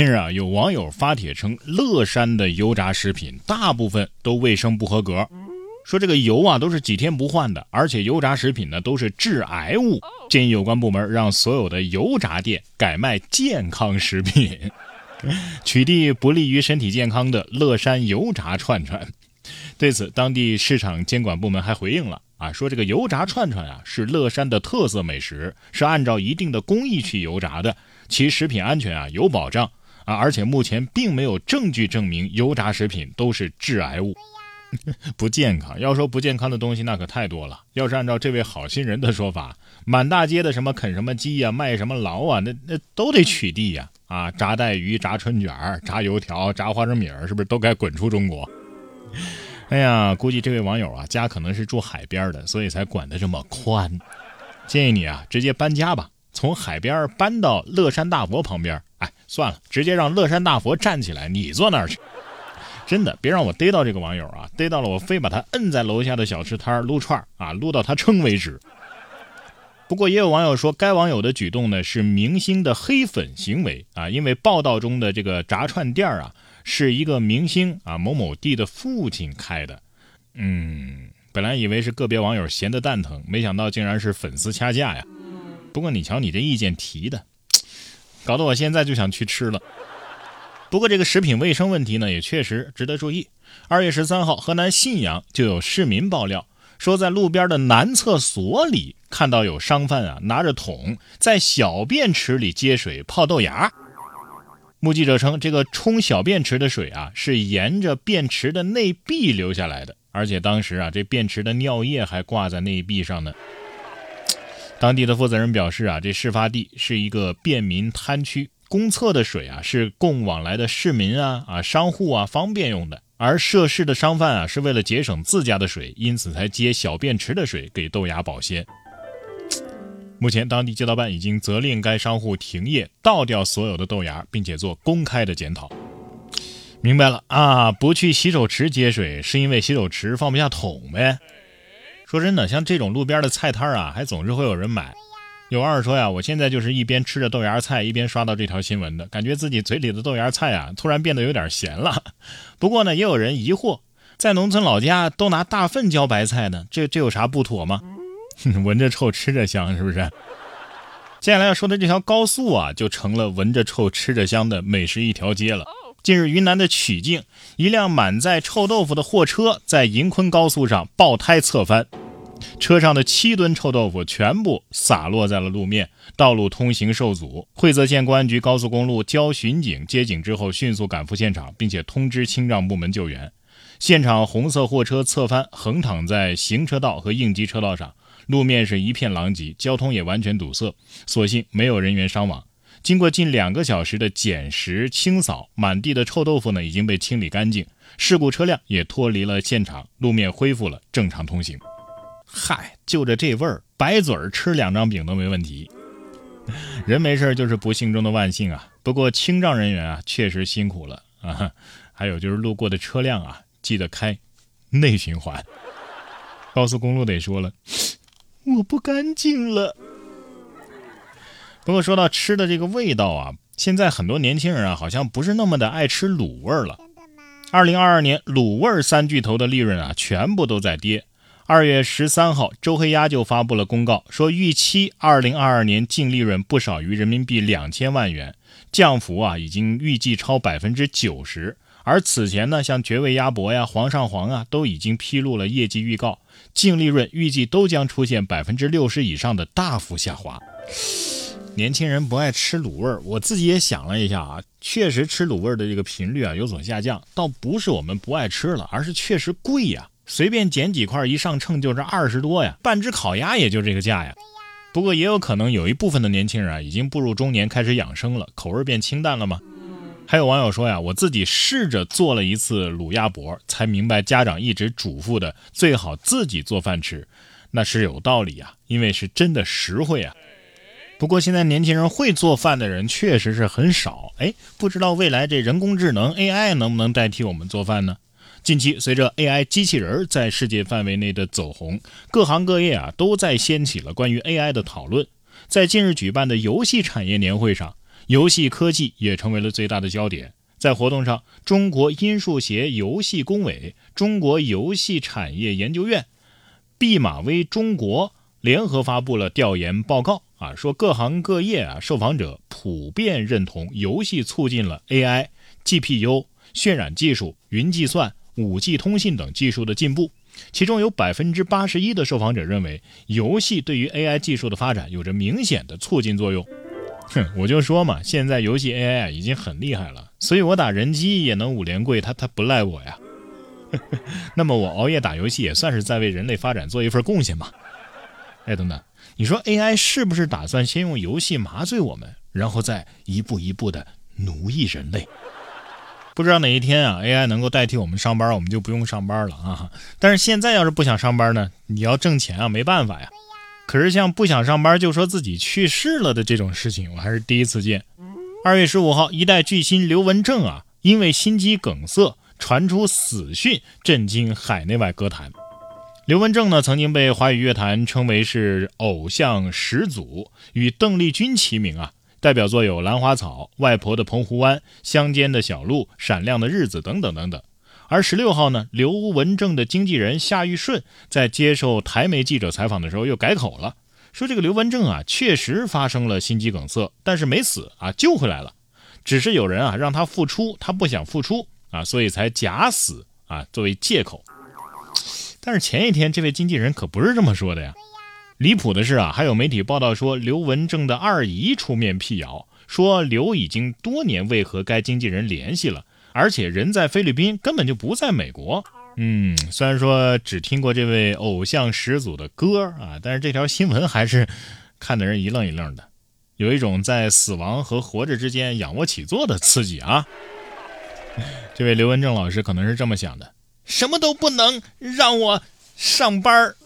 近日啊，有网友发帖称，乐山的油炸食品大部分都卫生不合格，说这个油啊都是几天不换的，而且油炸食品呢都是致癌物，建议有关部门让所有的油炸店改卖健康食品，取缔不利于身体健康的乐山油炸串串。对此，当地市场监管部门还回应了啊，说这个油炸串串啊是乐山的特色美食，是按照一定的工艺去油炸的，其食品安全啊有保障。啊！而且目前并没有证据证明油炸食品都是致癌物，不健康。要说不健康的东西，那可太多了。要是按照这位好心人的说法，满大街的什么啃什么鸡呀、卖什么劳啊，那那都得取缔呀！啊，炸带鱼、炸春卷、炸油条、炸花生米儿，是不是都该滚出中国？哎呀，估计这位网友啊，家可能是住海边的，所以才管得这么宽。建议你啊，直接搬家吧，从海边搬到乐山大佛旁边。算了，直接让乐山大佛站起来，你坐那儿去。真的，别让我逮到这个网友啊！逮到了，我非把他摁在楼下的小吃摊撸串啊，撸到他撑为止。不过也有网友说，该网友的举动呢是明星的黑粉行为啊，因为报道中的这个炸串店啊是一个明星啊某某地的父亲开的。嗯，本来以为是个别网友闲得蛋疼，没想到竟然是粉丝掐架呀。不过你瞧你这意见提的。搞得我现在就想去吃了。不过这个食品卫生问题呢，也确实值得注意。二月十三号，河南信阳就有市民爆料说，在路边的男厕所里看到有商贩啊拿着桶在小便池里接水泡豆芽。目击者称，这个冲小便池的水啊是沿着便池的内壁流下来的，而且当时啊这便池的尿液还挂在内壁上呢。当地的负责人表示啊，这事发地是一个便民摊区，公厕的水啊是供往来的市民啊啊商户啊方便用的，而涉事的商贩啊是为了节省自家的水，因此才接小便池的水给豆芽保鲜。目前，当地街道办已经责令该商户停业，倒掉所有的豆芽，并且做公开的检讨。明白了啊，不去洗手池接水，是因为洗手池放不下桶呗。说真的，像这种路边的菜摊啊，还总是会有人买。有网友说呀，我现在就是一边吃着豆芽菜，一边刷到这条新闻的，感觉自己嘴里的豆芽菜啊，突然变得有点咸了。不过呢，也有人疑惑，在农村老家都拿大粪浇白菜呢，这这有啥不妥吗？闻着臭，吃着香，是不是？接下来要说的这条高速啊，就成了闻着臭、吃着香的美食一条街了。近日，云南的曲靖，一辆满载臭豆腐的货车在银昆高速上爆胎侧翻，车上的七吨臭豆腐全部洒落在了路面，道路通行受阻。惠泽县公安局高速公路交巡警接警之后，迅速赶赴现场，并且通知清障部门救援。现场红色货车侧翻，横躺在行车道和应急车道上，路面是一片狼藉，交通也完全堵塞，所幸没有人员伤亡。经过近两个小时的捡拾清扫，满地的臭豆腐呢已经被清理干净，事故车辆也脱离了现场，路面恢复了正常通行。嗨，就着这味儿，白嘴儿吃两张饼都没问题。人没事就是不幸中的万幸啊。不过清障人员啊确实辛苦了啊。还有就是路过的车辆啊，记得开内循环。高速公路得说了，我不干净了。不过说到吃的这个味道啊，现在很多年轻人啊，好像不是那么的爱吃卤味了。二零二二年卤味三巨头的利润啊，全部都在跌。二月十三号，周黑鸭就发布了公告，说预期二零二二年净利润不少于人民币两千万元，降幅啊已经预计超百分之九十。而此前呢，像绝味鸭脖呀、煌上煌啊，都已经披露了业绩预告，净利润预计都将出现百分之六十以上的大幅下滑。年轻人不爱吃卤味儿，我自己也想了一下啊，确实吃卤味儿的这个频率啊有所下降，倒不是我们不爱吃了，而是确实贵呀，随便捡几块一上秤就是二十多呀，半只烤鸭也就这个价呀。不过也有可能有一部分的年轻人啊已经步入中年，开始养生了，口味变清淡了吗？还有网友说呀，我自己试着做了一次卤鸭脖，才明白家长一直嘱咐的最好自己做饭吃，那是有道理呀，因为是真的实惠啊。不过现在年轻人会做饭的人确实是很少，哎，不知道未来这人工智能 AI 能不能代替我们做饭呢？近期随着 AI 机器人在世界范围内的走红，各行各业啊都在掀起了关于 AI 的讨论。在近日举办的游戏产业年会上，游戏科技也成为了最大的焦点。在活动上，中国音数协游戏工委、中国游戏产业研究院、毕马威中国联合发布了调研报告啊，说各行各业啊受访者普遍认同游戏促进了 AI、GPU、渲染技术、云计算、5G 通信等技术的进步。其中有百分之八十一的受访者认为，游戏对于 AI 技术的发展有着明显的促进作用。哼，我就说嘛，现在游戏 AI 已经很厉害了，所以我打人机也能五连跪，他他不赖我呀。那么我熬夜打游戏也算是在为人类发展做一份贡献吧？哎，等等，你说 AI 是不是打算先用游戏麻醉我们，然后再一步一步的奴役人类？不知道哪一天啊，AI 能够代替我们上班，我们就不用上班了啊。但是现在要是不想上班呢，你要挣钱啊，没办法呀。可是像不想上班就说自己去世了的这种事情，我还是第一次见。二月十五号，一代巨星刘文正啊，因为心肌梗塞传出死讯，震惊海内外歌坛。刘文正呢，曾经被华语乐坛称为是偶像始祖，与邓丽君齐名啊。代表作有《兰花草》、《外婆的澎湖湾》、《乡间的小路》、《闪亮的日子》等等等等。而十六号呢，刘文正的经纪人夏玉顺在接受台媒记者采访的时候又改口了，说这个刘文正啊确实发生了心肌梗塞，但是没死啊，救回来了，只是有人啊让他复出，他不想复出啊，所以才假死啊作为借口。但是前一天这位经纪人可不是这么说的呀，离谱的是啊，还有媒体报道说刘文正的二姨出面辟谣，说刘已经多年未和该经纪人联系了。而且人在菲律宾，根本就不在美国。嗯，虽然说只听过这位偶像始祖的歌啊，但是这条新闻还是看得人一愣一愣的，有一种在死亡和活着之间仰卧起坐的刺激啊。这位刘文正老师可能是这么想的：什么都不能让我上班儿。